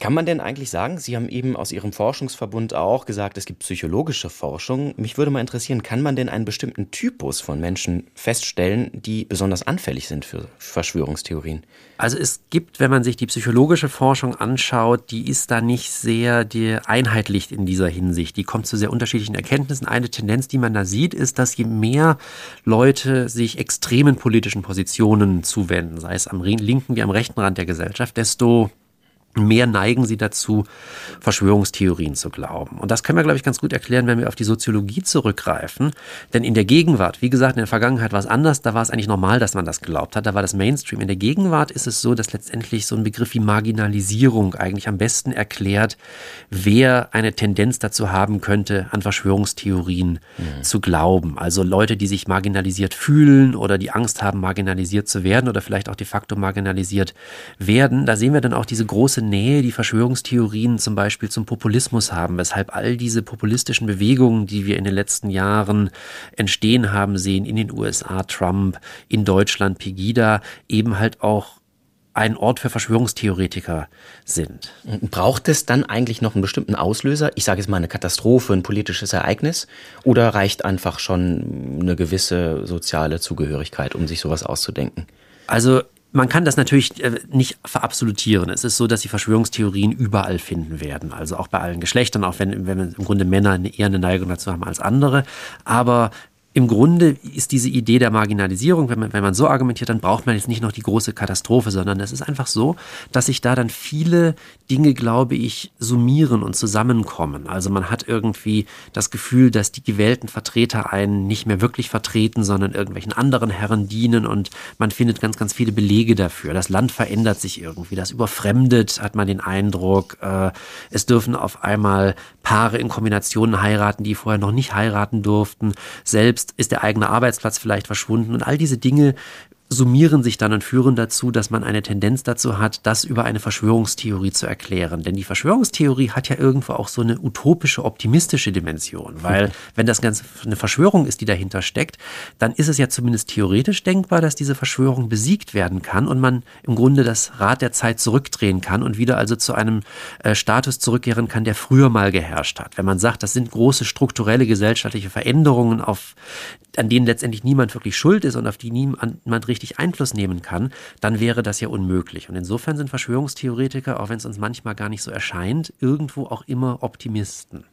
Kann man denn eigentlich sagen, Sie haben eben aus Ihrem Forschungsverbund auch gesagt, es gibt psychologische Forschung. Mich würde mal interessieren, kann man denn einen bestimmten Typus von Menschen feststellen, die besonders anfällig sind für Verschwörungstheorien? Also es gibt, wenn man sich die psychologische Forschung anschaut, die ist da nicht sehr einheitlich in dieser Hinsicht. Die kommt zu sehr unterschiedlichen Erkenntnissen. Eine Tendenz, die man da sieht, ist, dass je mehr Leute sich extremen politischen Positionen zuwenden, sei es am linken wie am rechten Rand der Gesellschaft, desto mehr neigen sie dazu, Verschwörungstheorien zu glauben. Und das können wir, glaube ich, ganz gut erklären, wenn wir auf die Soziologie zurückgreifen. Denn in der Gegenwart, wie gesagt, in der Vergangenheit war es anders, da war es eigentlich normal, dass man das geglaubt hat, da war das Mainstream. In der Gegenwart ist es so, dass letztendlich so ein Begriff wie Marginalisierung eigentlich am besten erklärt, wer eine Tendenz dazu haben könnte, an Verschwörungstheorien mhm. zu glauben. Also Leute, die sich marginalisiert fühlen oder die Angst haben, marginalisiert zu werden oder vielleicht auch de facto marginalisiert werden. Da sehen wir dann auch diese große Nähe die Verschwörungstheorien zum Beispiel zum Populismus haben, weshalb all diese populistischen Bewegungen, die wir in den letzten Jahren entstehen haben sehen, in den USA Trump, in Deutschland Pegida, eben halt auch ein Ort für Verschwörungstheoretiker sind. Braucht es dann eigentlich noch einen bestimmten Auslöser? Ich sage jetzt mal eine Katastrophe, ein politisches Ereignis? Oder reicht einfach schon eine gewisse soziale Zugehörigkeit, um sich sowas auszudenken? Also man kann das natürlich äh, nicht verabsolutieren. Es ist so, dass die Verschwörungstheorien überall finden werden. Also auch bei allen Geschlechtern, auch wenn, wenn im Grunde Männer eher eine Neigung dazu haben als andere. Aber im Grunde ist diese Idee der Marginalisierung, wenn man, wenn man so argumentiert, dann braucht man jetzt nicht noch die große Katastrophe, sondern es ist einfach so, dass sich da dann viele Dinge, glaube ich, summieren und zusammenkommen. Also man hat irgendwie das Gefühl, dass die gewählten Vertreter einen nicht mehr wirklich vertreten, sondern irgendwelchen anderen Herren dienen und man findet ganz, ganz viele Belege dafür. Das Land verändert sich irgendwie, das überfremdet, hat man den Eindruck. Äh, es dürfen auf einmal Paare in Kombinationen heiraten, die vorher noch nicht heiraten durften. Selbst ist der eigene Arbeitsplatz vielleicht verschwunden und all diese Dinge summieren sich dann und führen dazu, dass man eine Tendenz dazu hat, das über eine Verschwörungstheorie zu erklären. Denn die Verschwörungstheorie hat ja irgendwo auch so eine utopische, optimistische Dimension. Weil wenn das Ganze eine Verschwörung ist, die dahinter steckt, dann ist es ja zumindest theoretisch denkbar, dass diese Verschwörung besiegt werden kann und man im Grunde das Rad der Zeit zurückdrehen kann und wieder also zu einem äh, Status zurückkehren kann, der früher mal geherrscht hat. Wenn man sagt, das sind große strukturelle gesellschaftliche Veränderungen, auf, an denen letztendlich niemand wirklich schuld ist und auf die niemand richtig Einfluss nehmen kann, dann wäre das ja unmöglich. Und insofern sind Verschwörungstheoretiker, auch wenn es uns manchmal gar nicht so erscheint, irgendwo auch immer Optimisten.